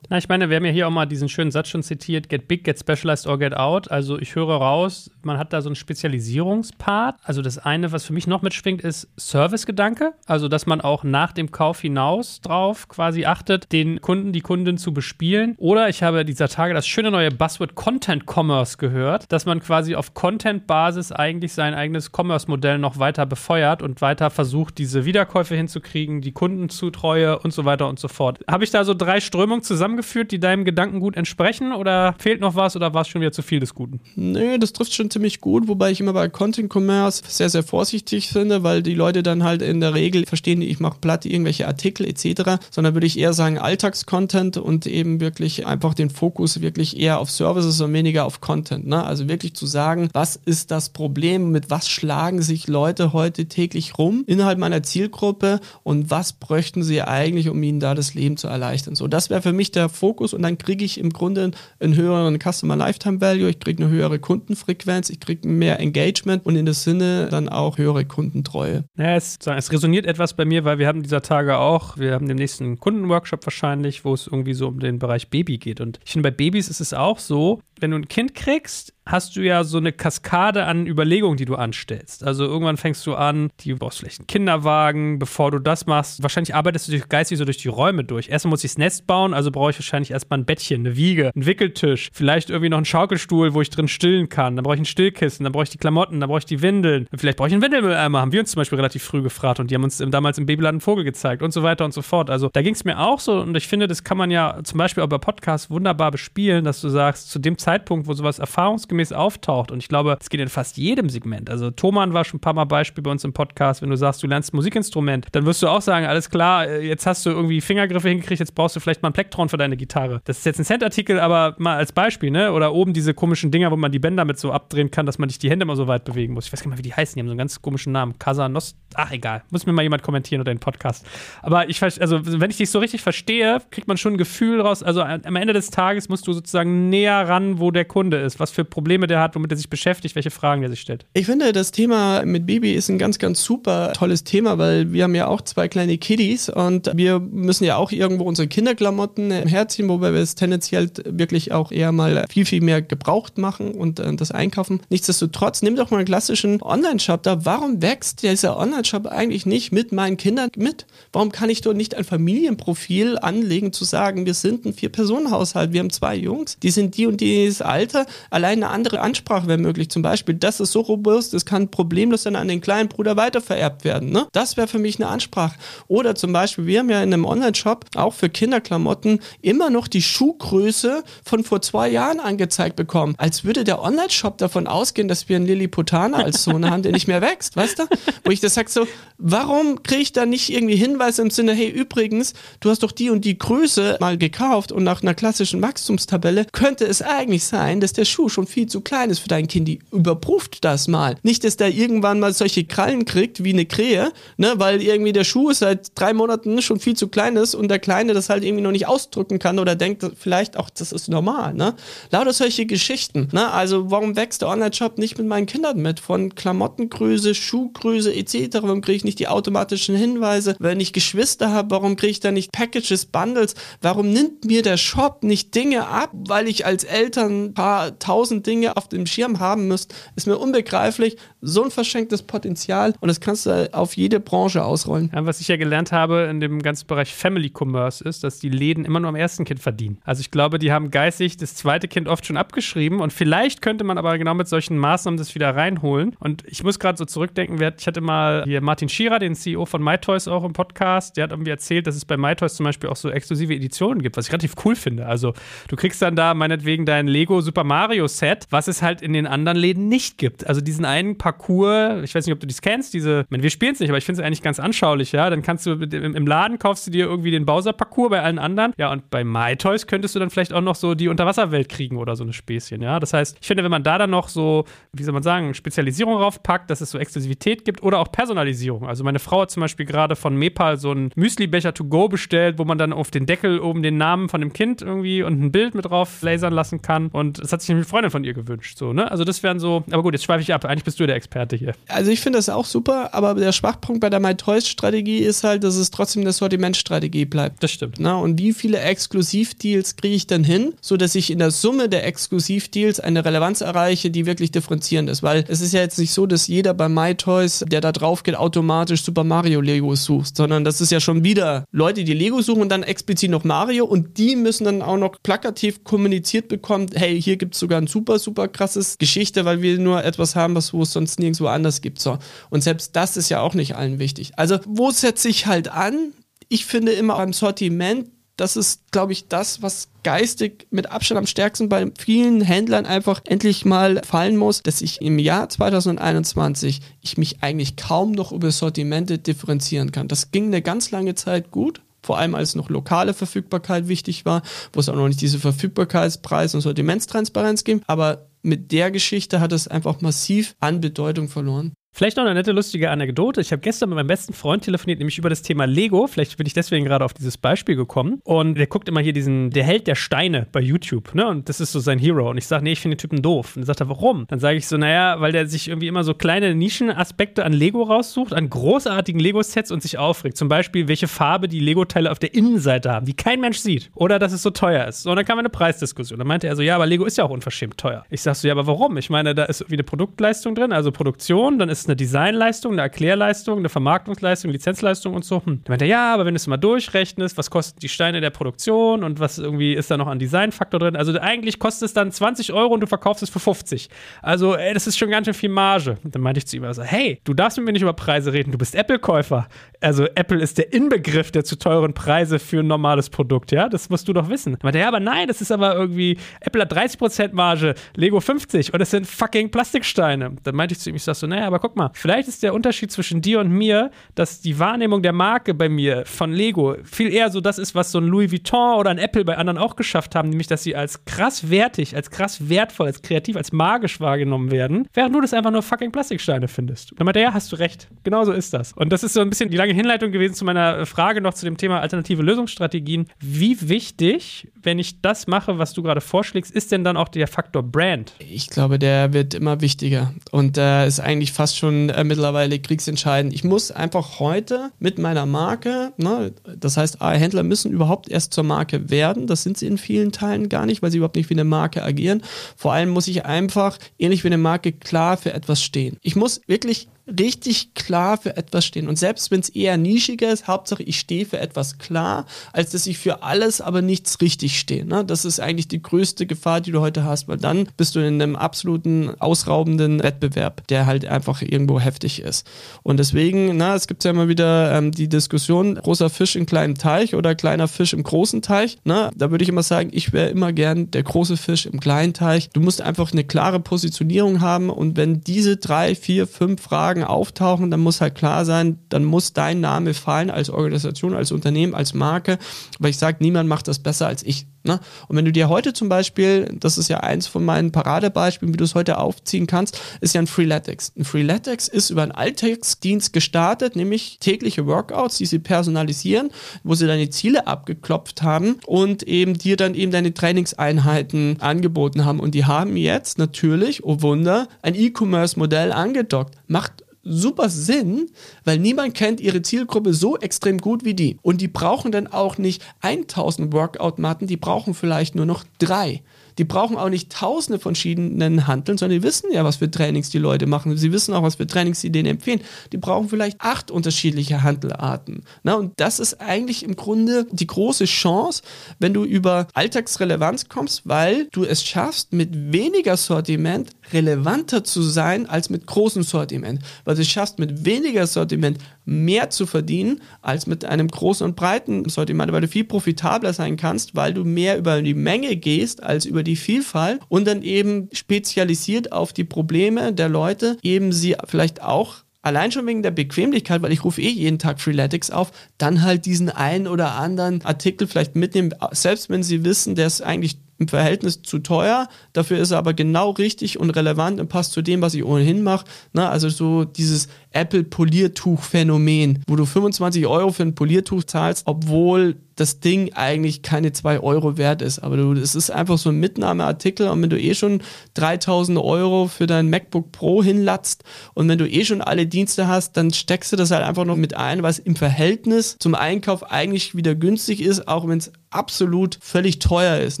Na, ich meine, wir haben ja hier auch mal diesen schönen Satz schon zitiert: Get big, get specialized or get out. Also, ich höre raus, man hat da so einen Spezialisierungspart. Also, das eine, was für mich noch mitschwingt, ist Servicegedanke. Also, dass man auch nach dem Kauf hinaus drauf quasi achtet, den Kunden, die Kundin zu bespielen. Oder ich habe dieser Tage das schöne neue Buzzword Content Commerce gehört, dass man quasi auf Content-Basis eigentlich sein eigenes Commerce-Modell noch weiter befeuert und weiter versucht, diese Wiederkäufe hinzukriegen, die Kundenzutreue und so weiter und so fort. Habe ich da so drei Strömungen zusammen zusammengeführt, die deinem Gedankengut entsprechen? Oder fehlt noch was oder war es schon wieder zu viel des Guten? Nö, das trifft schon ziemlich gut, wobei ich immer bei Content Commerce sehr, sehr vorsichtig finde, weil die Leute dann halt in der Regel verstehen, ich mache platt irgendwelche Artikel etc., sondern würde ich eher sagen Alltagscontent und eben wirklich einfach den Fokus wirklich eher auf Services und weniger auf Content. Ne? Also wirklich zu sagen, was ist das Problem, mit was schlagen sich Leute heute täglich rum innerhalb meiner Zielgruppe und was bräuchten sie eigentlich, um ihnen da das Leben zu erleichtern. So, das wäre für mich der Fokus und dann kriege ich im Grunde einen höheren Customer Lifetime Value, ich kriege eine höhere Kundenfrequenz, ich kriege mehr Engagement und in dem Sinne dann auch höhere Kundentreue. Ja, es, es resoniert etwas bei mir, weil wir haben dieser Tage auch, wir haben den nächsten Kundenworkshop wahrscheinlich, wo es irgendwie so um den Bereich Baby geht. Und ich finde, bei Babys ist es auch so, wenn du ein Kind kriegst, hast du ja so eine Kaskade an Überlegungen, die du anstellst. Also irgendwann fängst du an, du brauchst vielleicht einen Kinderwagen, bevor du das machst. Wahrscheinlich arbeitest du dich geistig so durch die Räume durch. Erstmal muss ich das Nest bauen, also brauche ich wahrscheinlich erstmal ein Bettchen, eine Wiege, einen Wickeltisch, vielleicht irgendwie noch einen Schaukelstuhl, wo ich drin stillen kann. Dann brauche ich ein Stillkissen, dann brauche ich die Klamotten, dann brauche ich die Windeln. Vielleicht brauche ich einen Windelmülleimer, haben wir uns zum Beispiel relativ früh gefragt und die haben uns damals im Babyladen einen Vogel gezeigt und so weiter und so fort. Also da ging es mir auch so und ich finde, das kann man ja zum Beispiel auch bei Podcasts wunderbar bespielen, dass du sagst, zu dem Zeitpunkt, wo sowas erfahrungsgemäß auftaucht und ich glaube, es geht in fast jedem Segment. Also Thoman war schon ein paar Mal Beispiel bei uns im Podcast, wenn du sagst, du lernst Musikinstrument, dann wirst du auch sagen, alles klar, äh, jetzt hast du irgendwie Fingergriffe hingekriegt, jetzt brauchst du vielleicht mal ein Plektron für deine Gitarre. Das ist jetzt ein Cent-Artikel, aber mal als Beispiel, ne? Oder oben diese komischen Dinger, wo man die Bänder mit so abdrehen kann, dass man nicht die Hände mal so weit bewegen muss. Ich weiß gar nicht mehr, wie die heißen, die haben so einen ganz komischen Namen. Kasanos, ach egal, muss mir mal jemand kommentieren oder den Podcast. Aber ich, also wenn ich dich so richtig verstehe, kriegt man schon ein Gefühl raus, also am Ende des Tages musst du sozusagen näher ran, wo der Kunde ist, was für Probleme der hat, womit er sich beschäftigt, welche Fragen der sich stellt. Ich finde, das Thema mit Baby ist ein ganz, ganz super tolles Thema, weil wir haben ja auch zwei kleine Kiddies und wir müssen ja auch irgendwo unsere Kinderklamotten herziehen, wobei wir es tendenziell wirklich auch eher mal viel, viel mehr gebraucht machen und äh, das einkaufen. Nichtsdestotrotz, nimm doch mal einen klassischen Online-Shop da. Warum wächst dieser Online-Shop eigentlich nicht mit meinen Kindern mit? Warum kann ich dort nicht ein Familienprofil anlegen, zu sagen, wir sind ein Vier-Personen-Haushalt, wir haben zwei Jungs, die sind die und dieses Alter, allein andere Ansprache wäre möglich. Zum Beispiel, das ist so robust, es kann problemlos dann an den kleinen Bruder weitervererbt werden. Ne? Das wäre für mich eine Ansprache. Oder zum Beispiel, wir haben ja in einem Online-Shop auch für Kinderklamotten immer noch die Schuhgröße von vor zwei Jahren angezeigt bekommen. Als würde der Online-Shop davon ausgehen, dass wir einen Lilliputaner als Sohn haben, der nicht mehr wächst, weißt du? Wo ich das sage so, warum kriege ich da nicht irgendwie Hinweise im Sinne, hey, übrigens, du hast doch die und die Größe mal gekauft und nach einer klassischen Wachstumstabelle könnte es eigentlich sein, dass der Schuh schon viel zu klein ist für dein Kind. Die überprüft das mal. Nicht, dass der irgendwann mal solche Krallen kriegt wie eine Krähe, ne, weil irgendwie der Schuh seit drei Monaten schon viel zu klein ist und der Kleine das halt irgendwie noch nicht ausdrücken kann oder denkt vielleicht auch, das ist normal, ne? Lauter solche Geschichten, ne? Also warum wächst der Online-Shop nicht mit meinen Kindern mit? Von Klamottengröße, Schuhgröße etc. Warum kriege ich nicht die automatischen Hinweise? Wenn ich Geschwister habe, warum kriege ich da nicht Packages, Bundles? Warum nimmt mir der Shop nicht Dinge ab, weil ich als Eltern ein paar tausend Dinge auf dem Schirm haben müsste? Ist mir unbegreiflich. So ein verschenktes Potenzial und das kannst du auf jede Branche ausrollen. Ja, was ich ja gelernt habe in dem ganzen Bereich Family Commerce ist, dass die Läden immer nur am ersten Kind verdienen. Also ich glaube, die haben geistig das zweite Kind oft schon abgeschrieben und vielleicht könnte man aber genau mit solchen Maßnahmen das wieder reinholen. Und ich muss gerade so zurückdenken, ich hatte mal hier Martin Schierer, den CEO von MyToys auch im Podcast, der hat irgendwie erzählt, dass es bei MyToys zum Beispiel auch so exklusive Editionen gibt, was ich relativ cool finde. Also du kriegst dann da meinetwegen dein Lego Super Mario Set, was es halt in den anderen Läden nicht gibt. Also diesen einen Parcours, ich weiß nicht, ob du dies kennst, diese, ich meine, wir spielen es nicht, aber ich finde es eigentlich ganz anschaulich, ja. Dann kannst du im Laden kaufst du dir irgendwie den Bowser-Parcours bei allen anderen. Ja, und bei MyToys könntest du dann vielleicht auch noch so die Unterwasserwelt kriegen oder so eine Späßchen, ja. Das heißt, ich finde, wenn man da dann noch so, wie soll man sagen, Spezialisierung draufpackt, dass es so Exklusivität gibt oder auch Personalisierung. Also meine Frau hat zum Beispiel gerade von Mepal so einen Müsli-Becher to go bestellt, wo man dann auf den Deckel oben den Namen von dem Kind irgendwie und ein Bild mit drauf lasern lassen kann. Und das hat sich eine Freundin von ihr gewünscht, so, ne? Also das wären so, aber gut, jetzt schweife ich ab. Eigentlich bist du der Experte hier. Also ich finde das auch super, aber der Schwachpunkt bei der MyToys-Strategie ist halt, dass es trotzdem eine Sortimentstrategie bleibt. Das stimmt. Na, und wie viele Exklusivdeals kriege ich denn hin, sodass ich in der Summe der Exklusivdeals eine Relevanz erreiche, die wirklich differenzierend ist? Weil es ist ja jetzt nicht so, dass jeder bei MyToys, der da drauf geht, automatisch Super Mario Lego sucht, sondern das ist ja schon wieder Leute, die Lego suchen und dann explizit noch Mario und die müssen dann auch noch plakativ kommuniziert bekommen, hey, hier gibt es sogar ein super, super krasses Geschichte, weil wir nur etwas haben, was wo es sonst nirgendwo anders gibt. So. Und selbst das ist ja auch nicht allen wichtig. Also, wo setze ich halt an? Ich finde immer beim Sortiment, das ist, glaube ich, das, was geistig mit Abstand am stärksten bei vielen Händlern einfach endlich mal fallen muss, dass ich im Jahr 2021 ich mich eigentlich kaum noch über Sortimente differenzieren kann. Das ging eine ganz lange Zeit gut vor allem als noch lokale Verfügbarkeit wichtig war, wo es auch noch nicht diese Verfügbarkeitspreis- und Sortimentstransparenz gibt. Aber mit der Geschichte hat es einfach massiv an Bedeutung verloren. Vielleicht noch eine nette, lustige Anekdote. Ich habe gestern mit meinem besten Freund telefoniert, nämlich über das Thema Lego. Vielleicht bin ich deswegen gerade auf dieses Beispiel gekommen. Und der guckt immer hier diesen, der Held der Steine bei YouTube, ne? Und das ist so sein Hero. Und ich sage, nee, ich finde den Typen doof. Und dann sagt er, warum? Dann sage ich so, naja, weil der sich irgendwie immer so kleine Nischenaspekte an Lego raussucht, an großartigen Lego-Sets und sich aufregt. Zum Beispiel, welche Farbe die Lego-Teile auf der Innenseite haben, die kein Mensch sieht. Oder dass es so teuer ist. So, und dann kam eine Preisdiskussion. Dann meinte er so, ja, aber Lego ist ja auch unverschämt teuer. Ich sag so, ja, aber warum? Ich meine, da ist irgendwie eine Produktleistung drin, also Produktion, dann ist eine Designleistung, eine Erklärleistung, eine Vermarktungsleistung, Lizenzleistung und so. Hm. Dann meinte er, ja, aber wenn du es mal durchrechnest, was kosten die Steine der Produktion und was irgendwie ist da noch an Designfaktor drin? Also eigentlich kostet es dann 20 Euro und du verkaufst es für 50. Also, ey, das ist schon ganz schön viel Marge. Und dann meinte ich zu ihm also, hey, du darfst mit mir nicht über Preise reden, du bist Apple-Käufer. Also Apple ist der Inbegriff der zu teuren Preise für ein normales Produkt, ja? Das musst du doch wissen. Meinte er, ja, aber nein, das ist aber irgendwie, Apple hat 30% Marge, Lego 50 und es sind fucking Plastiksteine. Dann meinte ich zu ihm, ich sag so, naja, aber guck mal, vielleicht ist der Unterschied zwischen dir und mir, dass die Wahrnehmung der Marke bei mir von Lego viel eher so das ist, was so ein Louis Vuitton oder ein Apple bei anderen auch geschafft haben, nämlich, dass sie als krass wertig, als krass wertvoll, als kreativ, als magisch wahrgenommen werden, während du das einfach nur fucking Plastiksteine findest. Dann meinte er, ja, hast du recht. Genau so ist das. Und das ist so ein bisschen die lange Hinleitung gewesen zu meiner Frage noch zu dem Thema alternative Lösungsstrategien. Wie wichtig, wenn ich das mache, was du gerade vorschlägst, ist denn dann auch der Faktor Brand? Ich glaube, der wird immer wichtiger und der ist eigentlich fast schon äh, mittlerweile kriegsentscheidend. Ich muss einfach heute mit meiner Marke, ne, das heißt, Händler müssen überhaupt erst zur Marke werden. Das sind sie in vielen Teilen gar nicht, weil sie überhaupt nicht wie eine Marke agieren. Vor allem muss ich einfach, ähnlich wie eine Marke, klar für etwas stehen. Ich muss wirklich richtig klar für etwas stehen. Und selbst wenn es eher nischiger ist, Hauptsache ich stehe für etwas klar, als dass ich für alles aber nichts richtig stehe. Ne? Das ist eigentlich die größte Gefahr, die du heute hast, weil dann bist du in einem absoluten ausraubenden Wettbewerb, der halt einfach irgendwo heftig ist. Und deswegen, na, es gibt ja immer wieder ähm, die Diskussion, großer Fisch in kleinem Teich oder kleiner Fisch im großen Teich. Ne? Da würde ich immer sagen, ich wäre immer gern der große Fisch im kleinen Teich. Du musst einfach eine klare Positionierung haben und wenn diese drei, vier, fünf Fragen auftauchen, dann muss halt klar sein, dann muss dein Name fallen als Organisation, als Unternehmen, als Marke, weil ich sage, niemand macht das besser als ich. Ne? Und wenn du dir heute zum Beispiel, das ist ja eins von meinen Paradebeispielen, wie du es heute aufziehen kannst, ist ja ein Freeletics. Ein Freeletics ist über einen Alltagsdienst gestartet, nämlich tägliche Workouts, die sie personalisieren, wo sie deine Ziele abgeklopft haben und eben dir dann eben deine Trainingseinheiten angeboten haben. Und die haben jetzt natürlich, oh Wunder, ein E-Commerce-Modell angedockt. Macht super Sinn, weil niemand kennt ihre Zielgruppe so extrem gut wie die. Und die brauchen dann auch nicht 1000 Workout-Matten, die brauchen vielleicht nur noch drei. Die brauchen auch nicht tausende verschiedenen Handeln, sondern die wissen ja, was für Trainings die Leute machen. Sie wissen auch, was für Trainings sie denen empfehlen. Die brauchen vielleicht acht unterschiedliche Handelarten. Na, und das ist eigentlich im Grunde die große Chance, wenn du über Alltagsrelevanz kommst, weil du es schaffst, mit weniger Sortiment relevanter zu sein als mit großem Sortiment. Weil du es schaffst, mit weniger Sortiment mehr zu verdienen als mit einem großen und breiten Sortiment, weil du viel profitabler sein kannst, weil du mehr über die Menge gehst als über die Vielfalt und dann eben spezialisiert auf die Probleme der Leute eben sie vielleicht auch allein schon wegen der Bequemlichkeit, weil ich rufe eh jeden Tag Freeletics auf, dann halt diesen einen oder anderen Artikel vielleicht mitnehmen, selbst wenn sie wissen, der ist eigentlich im Verhältnis zu teuer. Dafür ist er aber genau richtig und relevant und passt zu dem, was ich ohnehin mache. Na, also so dieses Apple-Poliertuch-Phänomen, wo du 25 Euro für ein Poliertuch zahlst, obwohl das Ding eigentlich keine 2 Euro wert ist. Aber es ist einfach so ein Mitnahmeartikel und wenn du eh schon 3000 Euro für dein MacBook Pro hinlatzt und wenn du eh schon alle Dienste hast, dann steckst du das halt einfach noch mit ein, was im Verhältnis zum Einkauf eigentlich wieder günstig ist, auch wenn es absolut völlig teuer ist.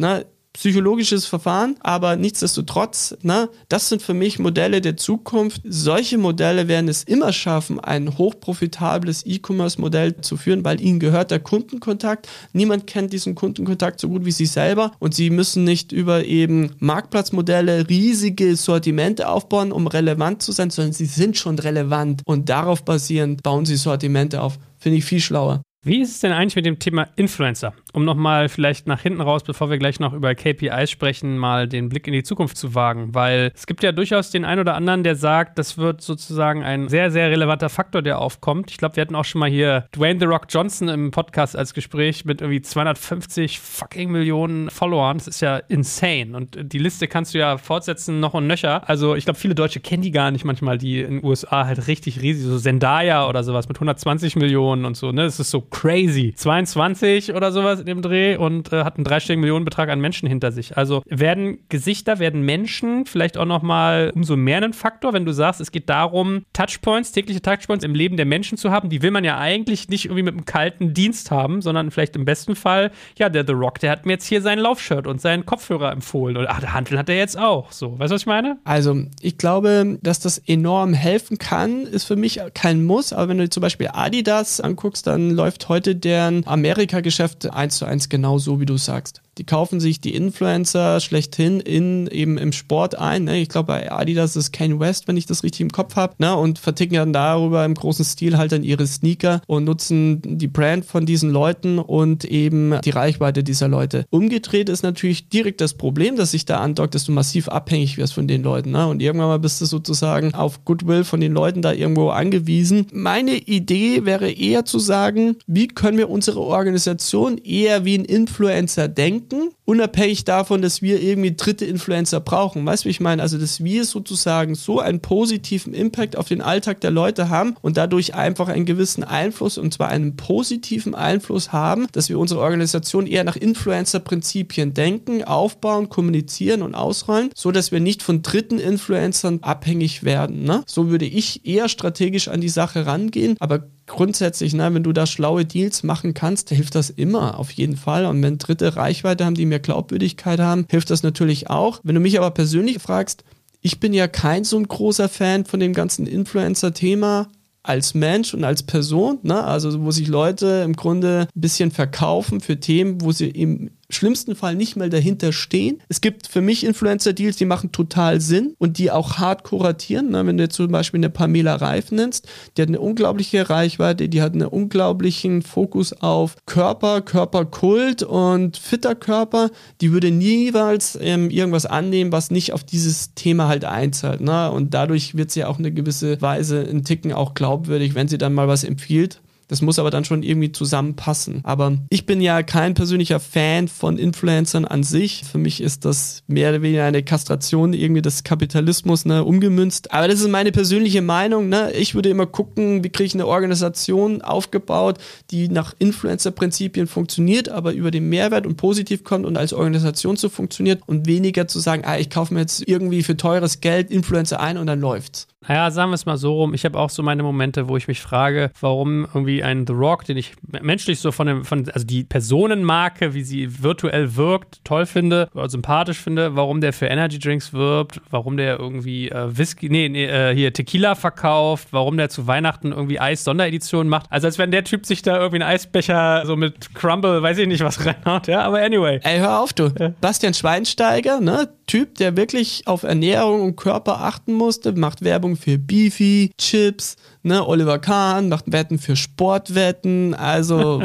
Ne? psychologisches Verfahren, aber nichtsdestotrotz, ne, das sind für mich Modelle der Zukunft. Solche Modelle werden es immer schaffen, ein hochprofitables E-Commerce-Modell zu führen, weil ihnen gehört der Kundenkontakt. Niemand kennt diesen Kundenkontakt so gut wie sie selber und sie müssen nicht über eben Marktplatzmodelle riesige Sortimente aufbauen, um relevant zu sein, sondern sie sind schon relevant und darauf basierend bauen sie Sortimente auf. Finde ich viel schlauer. Wie ist es denn eigentlich mit dem Thema Influencer? Um nochmal vielleicht nach hinten raus, bevor wir gleich noch über KPIs sprechen, mal den Blick in die Zukunft zu wagen. Weil es gibt ja durchaus den einen oder anderen, der sagt, das wird sozusagen ein sehr, sehr relevanter Faktor, der aufkommt. Ich glaube, wir hatten auch schon mal hier Dwayne The Rock Johnson im Podcast als Gespräch mit irgendwie 250 fucking Millionen Followern. Das ist ja insane. Und die Liste kannst du ja fortsetzen, noch und nöcher. Also ich glaube, viele Deutsche kennen die gar nicht manchmal, die in den USA halt richtig riesig, so Zendaya oder sowas mit 120 Millionen und so, ne? Das ist so crazy. 22 oder sowas in dem Dreh und äh, hat einen dreistelligen Millionenbetrag an Menschen hinter sich. Also werden Gesichter, werden Menschen vielleicht auch nochmal umso mehr ein Faktor, wenn du sagst, es geht darum, Touchpoints, tägliche Touchpoints im Leben der Menschen zu haben. Die will man ja eigentlich nicht irgendwie mit einem kalten Dienst haben, sondern vielleicht im besten Fall, ja, der The Rock, der hat mir jetzt hier sein Laufshirt und seinen Kopfhörer empfohlen. Und ach, der Handel hat er jetzt auch. So, weißt du, was ich meine? Also, ich glaube, dass das enorm helfen kann, ist für mich kein Muss. Aber wenn du zum Beispiel Adidas anguckst, dann läuft heute deren Amerika-Geschäft eins zu eins genau so, wie du sagst. Die kaufen sich die Influencer schlechthin in eben im Sport ein. Ne? Ich glaube, bei Adidas ist Kane West, wenn ich das richtig im Kopf habe, ne? und verticken dann darüber im großen Stil halt dann ihre Sneaker und nutzen die Brand von diesen Leuten und eben die Reichweite dieser Leute. Umgedreht ist natürlich direkt das Problem, dass sich da andockt, dass du massiv abhängig wirst von den Leuten. Ne? Und irgendwann mal bist du sozusagen auf Goodwill von den Leuten da irgendwo angewiesen. Meine Idee wäre eher zu sagen, wie können wir unsere Organisation eher wie ein Influencer denken? Denken, unabhängig davon, dass wir irgendwie dritte Influencer brauchen. Weißt du, wie ich meine? Also, dass wir sozusagen so einen positiven Impact auf den Alltag der Leute haben und dadurch einfach einen gewissen Einfluss, und zwar einen positiven Einfluss haben, dass wir unsere Organisation eher nach Influencer-Prinzipien denken, aufbauen, kommunizieren und ausrollen, so dass wir nicht von dritten Influencern abhängig werden. Ne? So würde ich eher strategisch an die Sache rangehen, aber grundsätzlich, ne, wenn du da schlaue Deals machen kannst, hilft das immer, auf jeden Fall. Und wenn Dritte Reichweite haben, die mehr Glaubwürdigkeit haben, hilft das natürlich auch. Wenn du mich aber persönlich fragst, ich bin ja kein so ein großer Fan von dem ganzen Influencer-Thema als Mensch und als Person, ne? also wo sich Leute im Grunde ein bisschen verkaufen für Themen, wo sie im schlimmsten Fall nicht mal dahinter stehen. Es gibt für mich Influencer-Deals, die machen total Sinn und die auch hart kuratieren. Ne? Wenn du jetzt zum Beispiel eine Pamela Reif nennst, die hat eine unglaubliche Reichweite, die hat einen unglaublichen Fokus auf Körper, Körperkult und fitter Körper. Die würde niemals ähm, irgendwas annehmen, was nicht auf dieses Thema halt einzahlt. Ne? Und dadurch wird sie auch eine gewisse Weise in Ticken auch glaubwürdig, wenn sie dann mal was empfiehlt. Das muss aber dann schon irgendwie zusammenpassen. Aber ich bin ja kein persönlicher Fan von Influencern an sich. Für mich ist das mehr oder weniger eine Kastration irgendwie des Kapitalismus ne, umgemünzt. Aber das ist meine persönliche Meinung. Ne? Ich würde immer gucken, wie kriege ich eine Organisation aufgebaut, die nach Influencer-Prinzipien funktioniert, aber über den Mehrwert und positiv kommt und als Organisation so funktioniert und weniger zu sagen, ah, ich kaufe mir jetzt irgendwie für teures Geld Influencer ein und dann läuft's. Naja, sagen wir es mal so rum. Ich habe auch so meine Momente, wo ich mich frage, warum irgendwie ein The Rock, den ich menschlich so von dem, von, also die Personenmarke, wie sie virtuell wirkt, toll finde oder sympathisch finde, warum der für Energy Drinks wirbt, warum der irgendwie äh, Whisky, nee, nee, äh, hier Tequila verkauft, warum der zu Weihnachten irgendwie Eis-Sonderedition macht. Also als wenn der Typ sich da irgendwie einen Eisbecher so mit Crumble, weiß ich nicht was reinhaut, ja, aber anyway. Ey, hör auf, du. Ja. Bastian Schweinsteiger, ne? Typ, der wirklich auf Ernährung und Körper achten musste, macht Werbung für Beefy, Chips, ne? Oliver Kahn macht Wetten für Sportwetten, also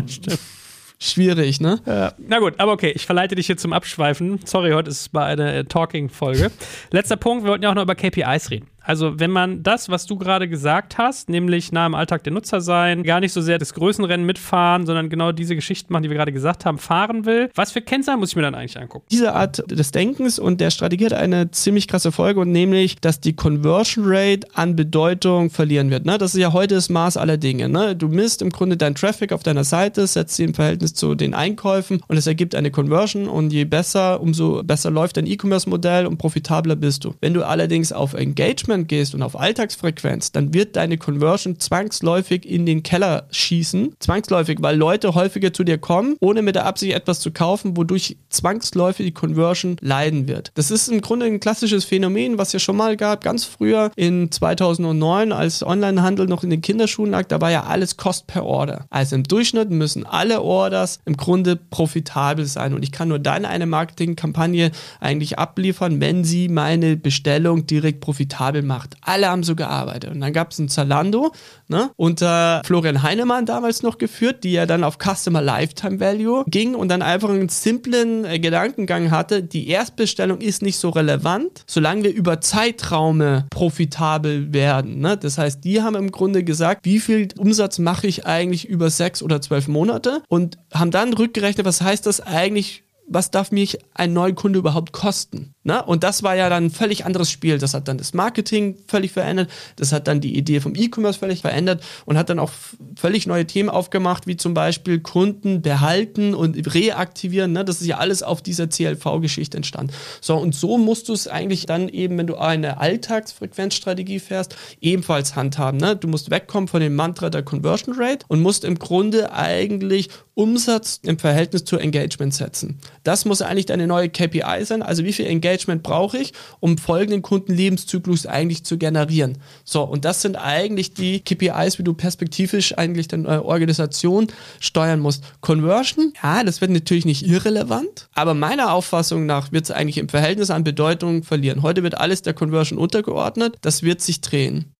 schwierig, ne? Ja. Na gut, aber okay, ich verleite dich hier zum Abschweifen. Sorry, heute ist es mal eine Talking-Folge. Letzter Punkt, wir wollten ja auch noch über KPIs reden. Also, wenn man das, was du gerade gesagt hast, nämlich nah im Alltag der Nutzer sein, gar nicht so sehr das Größenrennen mitfahren, sondern genau diese Geschichten machen, die wir gerade gesagt haben, fahren will, was für Kennzahlen muss ich mir dann eigentlich angucken? Diese Art des Denkens und der Strategie hat eine ziemlich krasse Folge und nämlich, dass die Conversion Rate an Bedeutung verlieren wird. Ne? Das ist ja heute das Maß aller Dinge. Ne? Du misst im Grunde deinen Traffic auf deiner Seite, setzt sie im Verhältnis zu den Einkäufen und es ergibt eine Conversion und je besser, umso besser läuft dein E-Commerce-Modell und profitabler bist du. Wenn du allerdings auf Engagement Engagement gehst und auf Alltagsfrequenz, dann wird deine Conversion zwangsläufig in den Keller schießen. Zwangsläufig, weil Leute häufiger zu dir kommen, ohne mit der Absicht etwas zu kaufen, wodurch zwangsläufig die Conversion leiden wird. Das ist im Grunde ein klassisches Phänomen, was ja schon mal gab, ganz früher in 2009, als Onlinehandel noch in den Kinderschuhen lag, da war ja alles Kost per Order. Also im Durchschnitt müssen alle Orders im Grunde profitabel sein und ich kann nur dann eine Marketingkampagne eigentlich abliefern, wenn sie meine Bestellung direkt profitabel gemacht. Alle haben so gearbeitet. Und dann gab es ein Zalando, ne, unter Florian Heinemann damals noch geführt, die ja dann auf Customer Lifetime Value ging und dann einfach einen simplen äh, Gedankengang hatte, die Erstbestellung ist nicht so relevant, solange wir über Zeitraume profitabel werden. Ne? Das heißt, die haben im Grunde gesagt, wie viel Umsatz mache ich eigentlich über sechs oder zwölf Monate und haben dann rückgerechnet, was heißt das eigentlich was darf mich ein neuer Kunde überhaupt kosten? Na? Und das war ja dann ein völlig anderes Spiel. Das hat dann das Marketing völlig verändert, das hat dann die Idee vom E-Commerce völlig verändert und hat dann auch völlig neue Themen aufgemacht, wie zum Beispiel Kunden behalten und reaktivieren. Ne? Das ist ja alles auf dieser CLV-Geschichte entstanden. So, und so musst du es eigentlich dann eben, wenn du eine Alltagsfrequenzstrategie fährst, ebenfalls handhaben. Ne? Du musst wegkommen von dem Mantra der Conversion Rate und musst im Grunde eigentlich Umsatz im Verhältnis zu Engagement setzen. Das muss eigentlich deine neue KPI sein. Also wie viel Engagement brauche ich, um folgenden Kundenlebenszyklus eigentlich zu generieren. So, und das sind eigentlich die KPIs, wie du perspektivisch eigentlich deine Organisation steuern musst. Conversion, ja, das wird natürlich nicht irrelevant, aber meiner Auffassung nach wird es eigentlich im Verhältnis an Bedeutung verlieren. Heute wird alles der Conversion untergeordnet. Das wird sich drehen.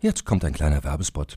Jetzt kommt ein kleiner Werbespot.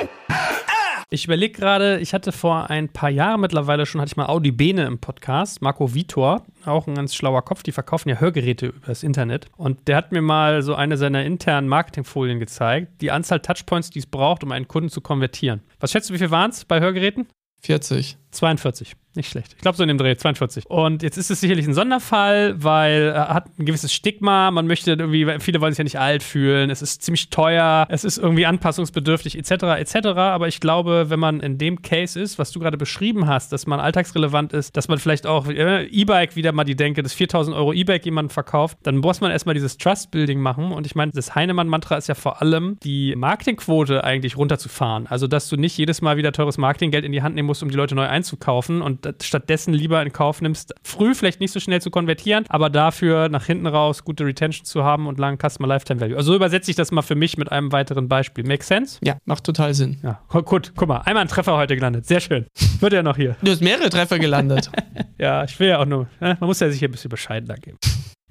Ich überlege gerade, ich hatte vor ein paar Jahren mittlerweile schon, hatte ich mal Audi Bene im Podcast, Marco Vitor, auch ein ganz schlauer Kopf, die verkaufen ja Hörgeräte übers Internet. Und der hat mir mal so eine seiner internen Marketingfolien gezeigt, die Anzahl Touchpoints, die es braucht, um einen Kunden zu konvertieren. Was schätzt du, wie viel waren es bei Hörgeräten? 40. 42. Nicht schlecht. Ich glaube, so in dem Dreh, 42. Und jetzt ist es sicherlich ein Sonderfall, weil er hat ein gewisses Stigma. Man möchte irgendwie, viele wollen sich ja nicht alt fühlen. Es ist ziemlich teuer. Es ist irgendwie anpassungsbedürftig, etc., etc. Aber ich glaube, wenn man in dem Case ist, was du gerade beschrieben hast, dass man alltagsrelevant ist, dass man vielleicht auch äh, E-Bike wieder mal die Denke, das 4000 Euro E-Bike jemand verkauft, dann muss man erstmal dieses Trust-Building machen. Und ich meine, das Heinemann-Mantra ist ja vor allem, die Marketingquote eigentlich runterzufahren. Also, dass du nicht jedes Mal wieder teures Marketinggeld in die Hand nehmen musst, um die Leute neu einzukaufen und stattdessen lieber in Kauf nimmst, früh vielleicht nicht so schnell zu konvertieren, aber dafür nach hinten raus gute Retention zu haben und langen Customer Lifetime Value. Also so übersetze ich das mal für mich mit einem weiteren Beispiel. Make sense? Ja, macht total Sinn. Ja, gut, guck mal, einmal ein Treffer heute gelandet. Sehr schön. Wird ja noch hier. Du hast mehrere Treffer gelandet. ja, ich will ja auch nur, ne? man muss ja sich hier ein bisschen bescheidener geben.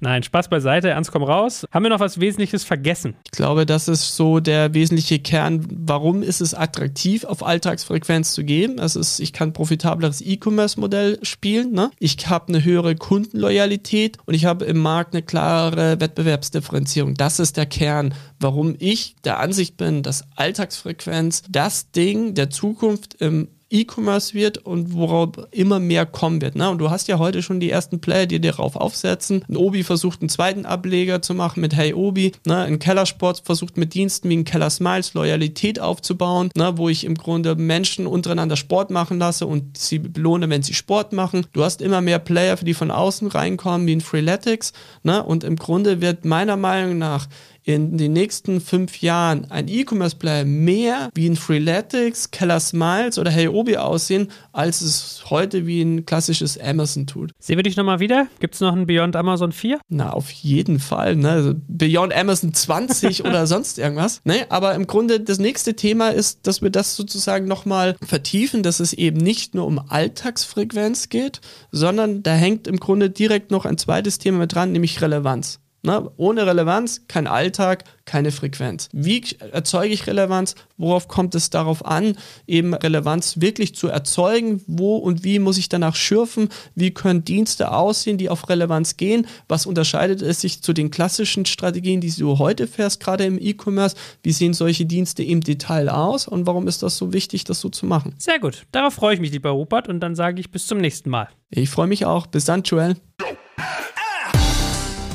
Nein, Spaß beiseite, ernst komm raus. Haben wir noch was Wesentliches vergessen? Ich glaube, das ist so der wesentliche Kern. Warum ist es attraktiv, auf Alltagsfrequenz zu gehen? Das ist, ich kann profitableres E-Commerce-Modell spielen. Ne? Ich habe eine höhere Kundenloyalität und ich habe im Markt eine klare Wettbewerbsdifferenzierung. Das ist der Kern, warum ich der Ansicht bin, dass Alltagsfrequenz das Ding der Zukunft im E-Commerce wird und worauf immer mehr kommen wird. Ne? Und du hast ja heute schon die ersten Player, die darauf aufsetzen. Ein Obi versucht einen zweiten Ableger zu machen mit Hey Obi. Ne? Ein Kellersport versucht mit Diensten wie ein Keller Smiles Loyalität aufzubauen, ne? wo ich im Grunde Menschen untereinander Sport machen lasse und sie belohne, wenn sie Sport machen. Du hast immer mehr Player, die von außen reinkommen, wie ein Freeletics. Ne? Und im Grunde wird meiner Meinung nach in den nächsten fünf Jahren ein E-Commerce-Player mehr wie ein Freeletics, Keller Smiles oder Heyobi aussehen, als es heute wie ein klassisches Amazon tut. Sehen wir dich nochmal wieder? Gibt es noch ein Beyond Amazon 4? Na, auf jeden Fall. Ne? Also Beyond Amazon 20 oder sonst irgendwas. Ne? Aber im Grunde das nächste Thema ist, dass wir das sozusagen nochmal vertiefen, dass es eben nicht nur um Alltagsfrequenz geht, sondern da hängt im Grunde direkt noch ein zweites Thema mit dran, nämlich Relevanz. Na, ohne Relevanz kein Alltag, keine Frequenz. Wie erzeuge ich Relevanz? Worauf kommt es darauf an, eben Relevanz wirklich zu erzeugen? Wo und wie muss ich danach schürfen? Wie können Dienste aussehen, die auf Relevanz gehen? Was unterscheidet es sich zu den klassischen Strategien, die du heute fährst, gerade im E-Commerce? Wie sehen solche Dienste im Detail aus und warum ist das so wichtig, das so zu machen? Sehr gut. Darauf freue ich mich, lieber Rupert, und dann sage ich bis zum nächsten Mal. Ich freue mich auch. Bis dann, Joel.